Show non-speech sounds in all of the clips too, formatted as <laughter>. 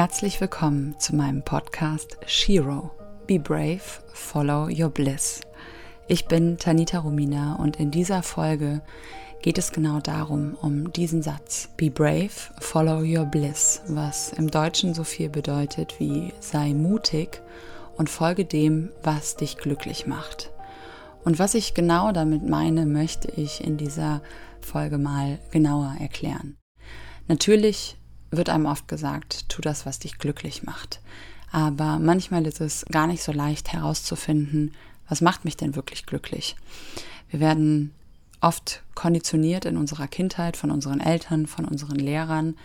Herzlich willkommen zu meinem Podcast Shiro. Be brave, follow your bliss. Ich bin Tanita Romina und in dieser Folge geht es genau darum, um diesen Satz. Be brave, follow your bliss, was im Deutschen so viel bedeutet wie sei mutig und folge dem, was dich glücklich macht. Und was ich genau damit meine, möchte ich in dieser Folge mal genauer erklären. Natürlich wird einem oft gesagt, tu das, was dich glücklich macht. Aber manchmal ist es gar nicht so leicht herauszufinden, was macht mich denn wirklich glücklich. Wir werden oft konditioniert in unserer Kindheit von unseren Eltern, von unseren Lehrern,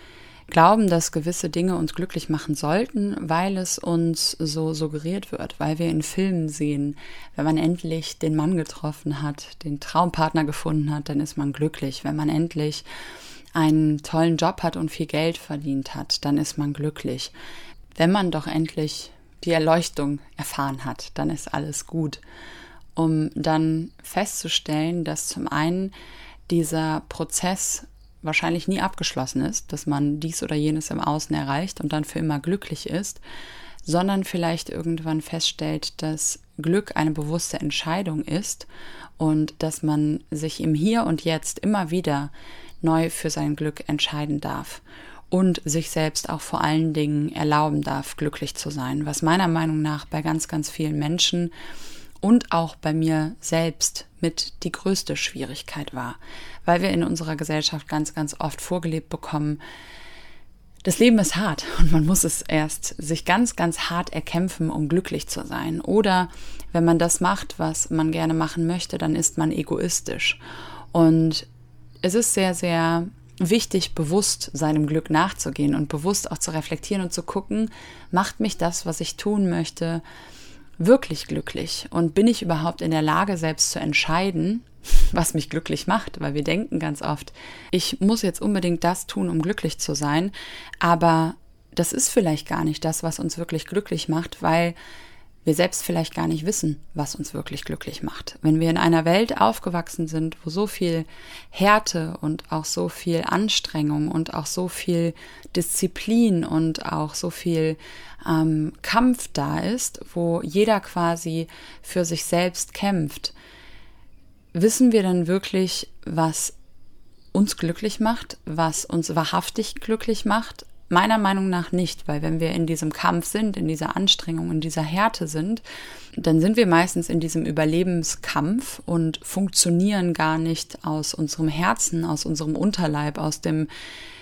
glauben, dass gewisse Dinge uns glücklich machen sollten, weil es uns so suggeriert wird, weil wir in Filmen sehen, wenn man endlich den Mann getroffen hat, den Traumpartner gefunden hat, dann ist man glücklich. Wenn man endlich einen tollen Job hat und viel Geld verdient hat, dann ist man glücklich. Wenn man doch endlich die Erleuchtung erfahren hat, dann ist alles gut. Um dann festzustellen, dass zum einen dieser Prozess wahrscheinlich nie abgeschlossen ist, dass man dies oder jenes im Außen erreicht und dann für immer glücklich ist, sondern vielleicht irgendwann feststellt, dass Glück eine bewusste Entscheidung ist und dass man sich im Hier und Jetzt immer wieder neu für sein Glück entscheiden darf und sich selbst auch vor allen Dingen erlauben darf, glücklich zu sein, was meiner Meinung nach bei ganz, ganz vielen Menschen und auch bei mir selbst mit die größte Schwierigkeit war, weil wir in unserer Gesellschaft ganz, ganz oft vorgelebt bekommen, das Leben ist hart und man muss es erst sich ganz, ganz hart erkämpfen, um glücklich zu sein. Oder wenn man das macht, was man gerne machen möchte, dann ist man egoistisch. Und es ist sehr, sehr wichtig, bewusst seinem Glück nachzugehen und bewusst auch zu reflektieren und zu gucken, macht mich das, was ich tun möchte, wirklich glücklich? Und bin ich überhaupt in der Lage, selbst zu entscheiden, <laughs> was mich glücklich macht? Weil wir denken ganz oft, ich muss jetzt unbedingt das tun, um glücklich zu sein, aber das ist vielleicht gar nicht das, was uns wirklich glücklich macht, weil wir selbst vielleicht gar nicht wissen, was uns wirklich glücklich macht. Wenn wir in einer Welt aufgewachsen sind, wo so viel Härte und auch so viel Anstrengung und auch so viel Disziplin und auch so viel ähm, Kampf da ist, wo jeder quasi für sich selbst kämpft, wissen wir dann wirklich, was uns glücklich macht, was uns wahrhaftig glücklich macht, Meiner Meinung nach nicht, weil wenn wir in diesem Kampf sind, in dieser Anstrengung, in dieser Härte sind, dann sind wir meistens in diesem Überlebenskampf und funktionieren gar nicht aus unserem Herzen, aus unserem Unterleib, aus dem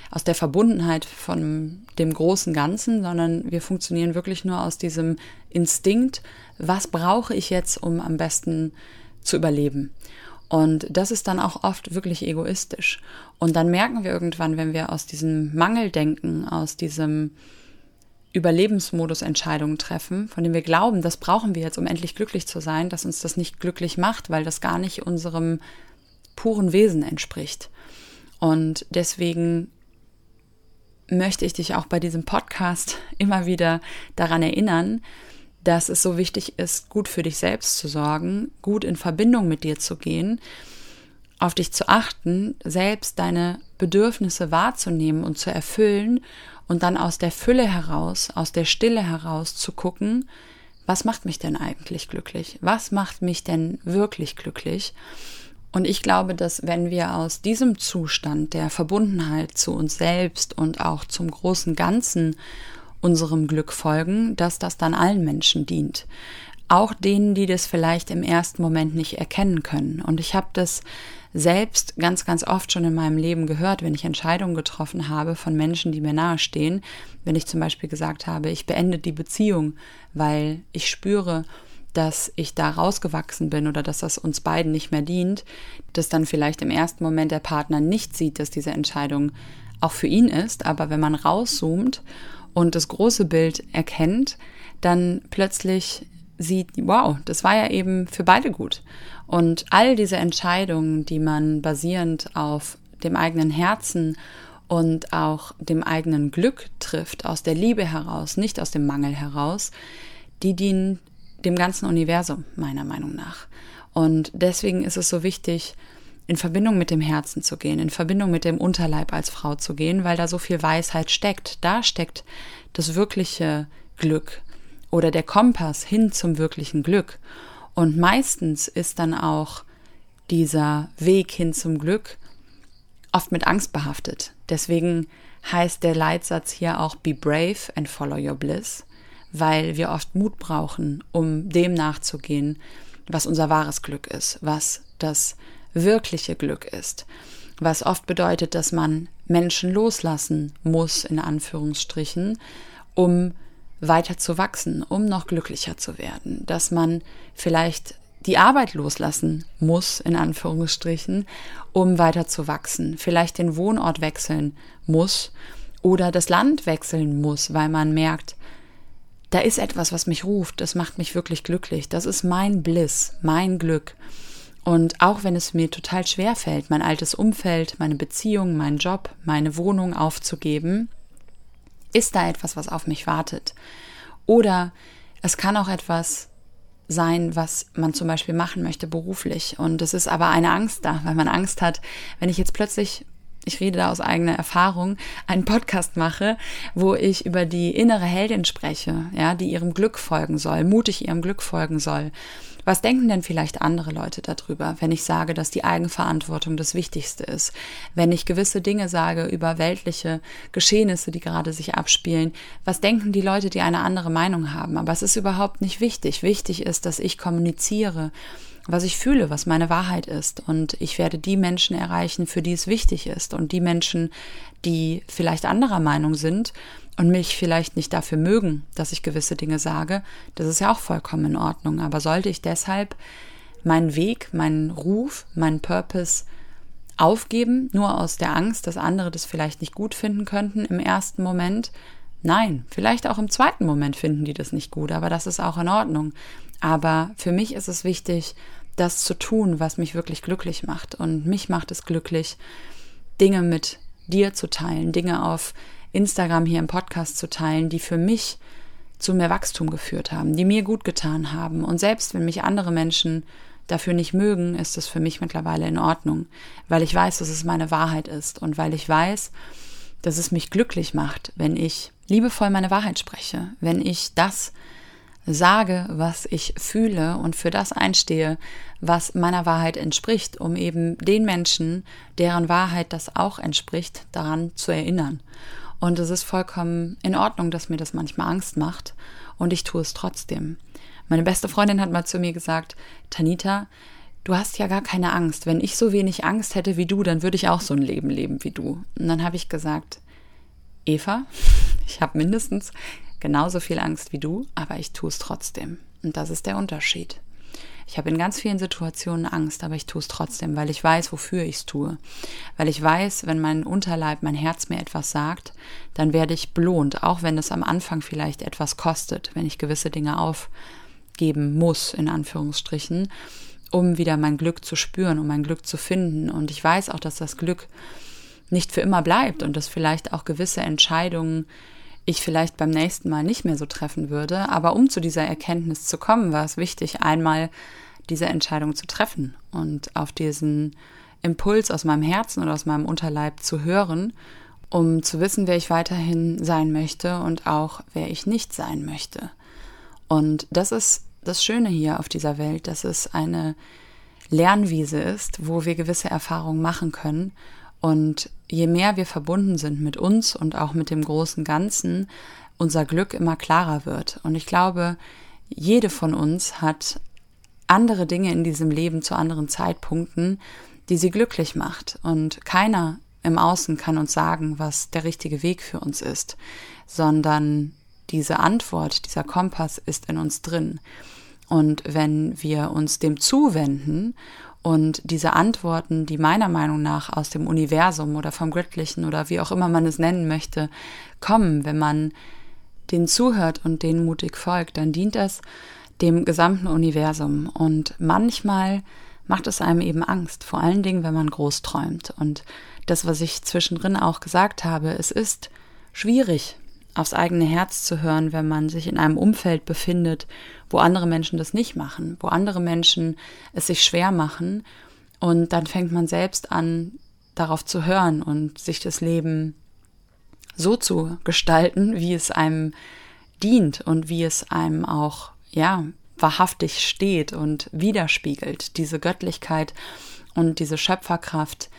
aus der Verbundenheit von dem großen Ganzen, sondern wir funktionieren wirklich nur aus diesem Instinkt, was brauche ich jetzt, um am besten zu überleben. Und das ist dann auch oft wirklich egoistisch. Und dann merken wir irgendwann, wenn wir aus diesem Mangeldenken, aus diesem Überlebensmodus Entscheidungen treffen, von dem wir glauben, das brauchen wir jetzt, um endlich glücklich zu sein, dass uns das nicht glücklich macht, weil das gar nicht unserem puren Wesen entspricht. Und deswegen möchte ich dich auch bei diesem Podcast <laughs> immer wieder daran erinnern, dass es so wichtig ist, gut für dich selbst zu sorgen, gut in Verbindung mit dir zu gehen, auf dich zu achten, selbst deine Bedürfnisse wahrzunehmen und zu erfüllen und dann aus der Fülle heraus, aus der Stille heraus zu gucken, was macht mich denn eigentlich glücklich? Was macht mich denn wirklich glücklich? Und ich glaube, dass wenn wir aus diesem Zustand der Verbundenheit zu uns selbst und auch zum großen Ganzen unserem Glück folgen, dass das dann allen Menschen dient. Auch denen, die das vielleicht im ersten Moment nicht erkennen können. Und ich habe das selbst ganz, ganz oft schon in meinem Leben gehört, wenn ich Entscheidungen getroffen habe von Menschen, die mir nahestehen. Wenn ich zum Beispiel gesagt habe, ich beende die Beziehung, weil ich spüre, dass ich da rausgewachsen bin oder dass das uns beiden nicht mehr dient, dass dann vielleicht im ersten Moment der Partner nicht sieht, dass diese Entscheidung auch für ihn ist, aber wenn man rauszoomt und das große Bild erkennt, dann plötzlich sieht, wow, das war ja eben für beide gut. Und all diese Entscheidungen, die man basierend auf dem eigenen Herzen und auch dem eigenen Glück trifft, aus der Liebe heraus, nicht aus dem Mangel heraus, die dienen dem ganzen Universum, meiner Meinung nach. Und deswegen ist es so wichtig, in Verbindung mit dem Herzen zu gehen, in Verbindung mit dem Unterleib als Frau zu gehen, weil da so viel Weisheit steckt. Da steckt das wirkliche Glück oder der Kompass hin zum wirklichen Glück. Und meistens ist dann auch dieser Weg hin zum Glück oft mit Angst behaftet. Deswegen heißt der Leitsatz hier auch Be brave and follow your bliss, weil wir oft Mut brauchen, um dem nachzugehen, was unser wahres Glück ist, was das wirkliche Glück ist, was oft bedeutet, dass man Menschen loslassen muss, in Anführungsstrichen, um weiter zu wachsen, um noch glücklicher zu werden, dass man vielleicht die Arbeit loslassen muss, in Anführungsstrichen, um weiter zu wachsen, vielleicht den Wohnort wechseln muss oder das Land wechseln muss, weil man merkt, da ist etwas, was mich ruft, das macht mich wirklich glücklich, das ist mein Bliss, mein Glück. Und auch wenn es mir total schwer fällt, mein altes Umfeld, meine Beziehung, meinen Job, meine Wohnung aufzugeben, ist da etwas, was auf mich wartet? Oder es kann auch etwas sein, was man zum Beispiel machen möchte beruflich. Und es ist aber eine Angst da, weil man Angst hat, wenn ich jetzt plötzlich ich rede da aus eigener Erfahrung, einen Podcast mache, wo ich über die innere Heldin spreche, ja, die ihrem Glück folgen soll, mutig ihrem Glück folgen soll. Was denken denn vielleicht andere Leute darüber, wenn ich sage, dass die Eigenverantwortung das Wichtigste ist? Wenn ich gewisse Dinge sage über weltliche Geschehnisse, die gerade sich abspielen, was denken die Leute, die eine andere Meinung haben? Aber es ist überhaupt nicht wichtig. Wichtig ist, dass ich kommuniziere was ich fühle, was meine Wahrheit ist. Und ich werde die Menschen erreichen, für die es wichtig ist. Und die Menschen, die vielleicht anderer Meinung sind und mich vielleicht nicht dafür mögen, dass ich gewisse Dinge sage, das ist ja auch vollkommen in Ordnung. Aber sollte ich deshalb meinen Weg, meinen Ruf, meinen Purpose aufgeben, nur aus der Angst, dass andere das vielleicht nicht gut finden könnten im ersten Moment? Nein, vielleicht auch im zweiten Moment finden die das nicht gut, aber das ist auch in Ordnung. Aber für mich ist es wichtig, das zu tun, was mich wirklich glücklich macht. Und mich macht es glücklich, Dinge mit dir zu teilen, Dinge auf Instagram hier im Podcast zu teilen, die für mich zu mehr Wachstum geführt haben, die mir gut getan haben. Und selbst wenn mich andere Menschen dafür nicht mögen, ist es für mich mittlerweile in Ordnung, weil ich weiß, dass es meine Wahrheit ist und weil ich weiß, dass es mich glücklich macht, wenn ich liebevoll meine Wahrheit spreche, wenn ich das sage, was ich fühle und für das einstehe, was meiner Wahrheit entspricht, um eben den Menschen, deren Wahrheit das auch entspricht, daran zu erinnern. Und es ist vollkommen in Ordnung, dass mir das manchmal Angst macht und ich tue es trotzdem. Meine beste Freundin hat mal zu mir gesagt, Tanita, du hast ja gar keine Angst. Wenn ich so wenig Angst hätte wie du, dann würde ich auch so ein Leben leben wie du. Und dann habe ich gesagt, Eva, <laughs> ich habe mindestens genauso viel Angst wie du, aber ich tue es trotzdem. Und das ist der Unterschied. Ich habe in ganz vielen Situationen Angst, aber ich tue es trotzdem, weil ich weiß, wofür ich es tue. Weil ich weiß, wenn mein Unterleib, mein Herz mir etwas sagt, dann werde ich belohnt, auch wenn es am Anfang vielleicht etwas kostet, wenn ich gewisse Dinge aufgeben muss, in Anführungsstrichen, um wieder mein Glück zu spüren, um mein Glück zu finden. Und ich weiß auch, dass das Glück nicht für immer bleibt und dass vielleicht auch gewisse Entscheidungen ich vielleicht beim nächsten Mal nicht mehr so treffen würde. Aber um zu dieser Erkenntnis zu kommen, war es wichtig, einmal diese Entscheidung zu treffen und auf diesen Impuls aus meinem Herzen oder aus meinem Unterleib zu hören, um zu wissen, wer ich weiterhin sein möchte und auch wer ich nicht sein möchte. Und das ist das Schöne hier auf dieser Welt, dass es eine Lernwiese ist, wo wir gewisse Erfahrungen machen können und je mehr wir verbunden sind mit uns und auch mit dem großen Ganzen, unser Glück immer klarer wird. Und ich glaube, jede von uns hat andere Dinge in diesem Leben zu anderen Zeitpunkten, die sie glücklich macht. Und keiner im Außen kann uns sagen, was der richtige Weg für uns ist, sondern diese Antwort, dieser Kompass ist in uns drin. Und wenn wir uns dem zuwenden und diese Antworten, die meiner Meinung nach aus dem Universum oder vom Göttlichen oder wie auch immer man es nennen möchte, kommen, wenn man denen zuhört und denen mutig folgt, dann dient das dem gesamten Universum. Und manchmal macht es einem eben Angst, vor allen Dingen, wenn man groß träumt. Und das, was ich zwischendrin auch gesagt habe, es ist schwierig, aufs eigene Herz zu hören, wenn man sich in einem Umfeld befindet, wo andere Menschen das nicht machen, wo andere Menschen es sich schwer machen. Und dann fängt man selbst an, darauf zu hören und sich das Leben so zu gestalten, wie es einem dient und wie es einem auch, ja, wahrhaftig steht und widerspiegelt, diese Göttlichkeit und diese Schöpferkraft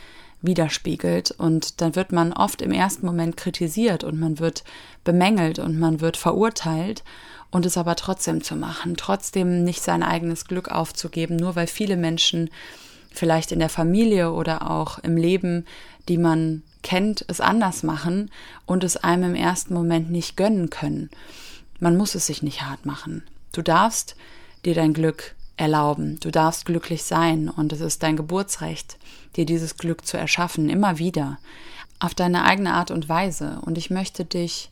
widerspiegelt. Und dann wird man oft im ersten Moment kritisiert und man wird bemängelt und man wird verurteilt und es aber trotzdem zu machen, trotzdem nicht sein eigenes Glück aufzugeben, nur weil viele Menschen vielleicht in der Familie oder auch im Leben, die man kennt, es anders machen und es einem im ersten Moment nicht gönnen können. Man muss es sich nicht hart machen. Du darfst dir dein Glück erlauben. Du darfst glücklich sein und es ist dein Geburtsrecht, dir dieses Glück zu erschaffen, immer wieder, auf deine eigene Art und Weise. Und ich möchte dich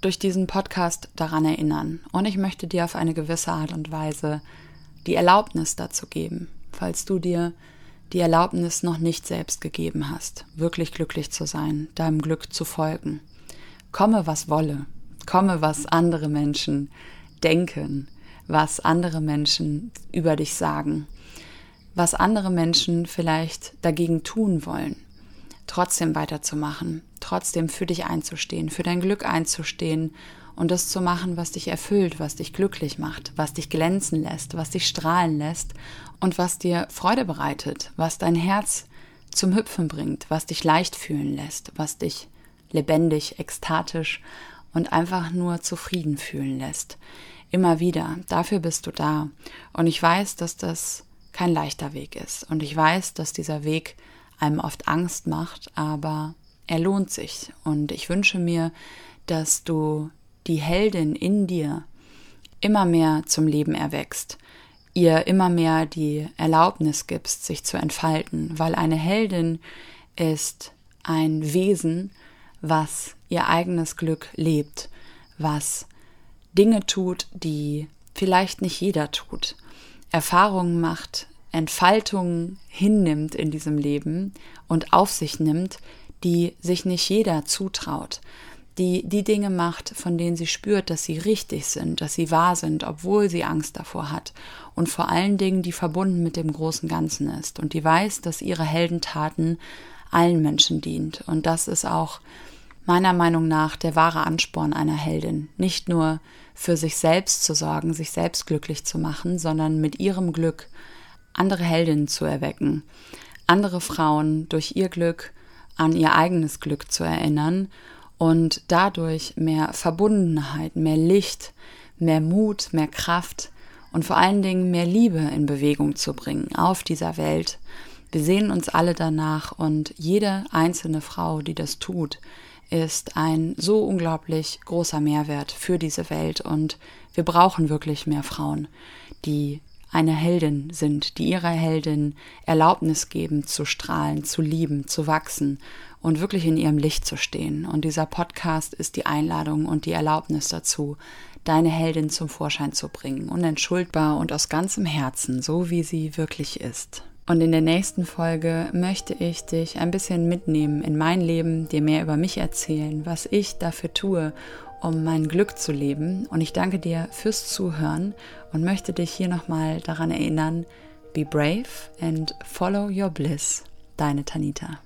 durch diesen Podcast daran erinnern und ich möchte dir auf eine gewisse Art und Weise die Erlaubnis dazu geben, falls du dir die Erlaubnis noch nicht selbst gegeben hast, wirklich glücklich zu sein, deinem Glück zu folgen. Komme, was wolle, komme, was andere Menschen denken, was andere Menschen über dich sagen, was andere Menschen vielleicht dagegen tun wollen, trotzdem weiterzumachen, trotzdem für dich einzustehen, für dein Glück einzustehen und das zu machen, was dich erfüllt, was dich glücklich macht, was dich glänzen lässt, was dich strahlen lässt und was dir Freude bereitet, was dein Herz zum Hüpfen bringt, was dich leicht fühlen lässt, was dich lebendig, ekstatisch und einfach nur zufrieden fühlen lässt. Immer wieder, dafür bist du da. Und ich weiß, dass das kein leichter Weg ist. Und ich weiß, dass dieser Weg einem oft Angst macht, aber er lohnt sich. Und ich wünsche mir, dass du die Heldin in dir immer mehr zum Leben erwächst, ihr immer mehr die Erlaubnis gibst, sich zu entfalten, weil eine Heldin ist ein Wesen, was ihr eigenes Glück lebt, was Dinge tut, die vielleicht nicht jeder tut, Erfahrungen macht, Entfaltungen hinnimmt in diesem Leben und auf sich nimmt, die sich nicht jeder zutraut, die die Dinge macht, von denen sie spürt, dass sie richtig sind, dass sie wahr sind, obwohl sie Angst davor hat. Und vor allen Dingen die verbunden mit dem großen Ganzen ist. Und die weiß, dass ihre Heldentaten allen Menschen dient. Und das ist auch meiner Meinung nach der wahre Ansporn einer Heldin, nicht nur für sich selbst zu sorgen, sich selbst glücklich zu machen, sondern mit ihrem Glück andere Heldinnen zu erwecken, andere Frauen durch ihr Glück an ihr eigenes Glück zu erinnern und dadurch mehr Verbundenheit, mehr Licht, mehr Mut, mehr Kraft und vor allen Dingen mehr Liebe in Bewegung zu bringen auf dieser Welt. Wir sehen uns alle danach und jede einzelne Frau, die das tut, ist ein so unglaublich großer Mehrwert für diese Welt und wir brauchen wirklich mehr Frauen, die eine Heldin sind, die ihrer Heldin Erlaubnis geben, zu strahlen, zu lieben, zu wachsen und wirklich in ihrem Licht zu stehen. Und dieser Podcast ist die Einladung und die Erlaubnis dazu, deine Heldin zum Vorschein zu bringen, unentschuldbar und aus ganzem Herzen, so wie sie wirklich ist. Und in der nächsten Folge möchte ich dich ein bisschen mitnehmen in mein Leben, dir mehr über mich erzählen, was ich dafür tue, um mein Glück zu leben. Und ich danke dir fürs Zuhören und möchte dich hier nochmal daran erinnern, be brave and follow your bliss. Deine Tanita.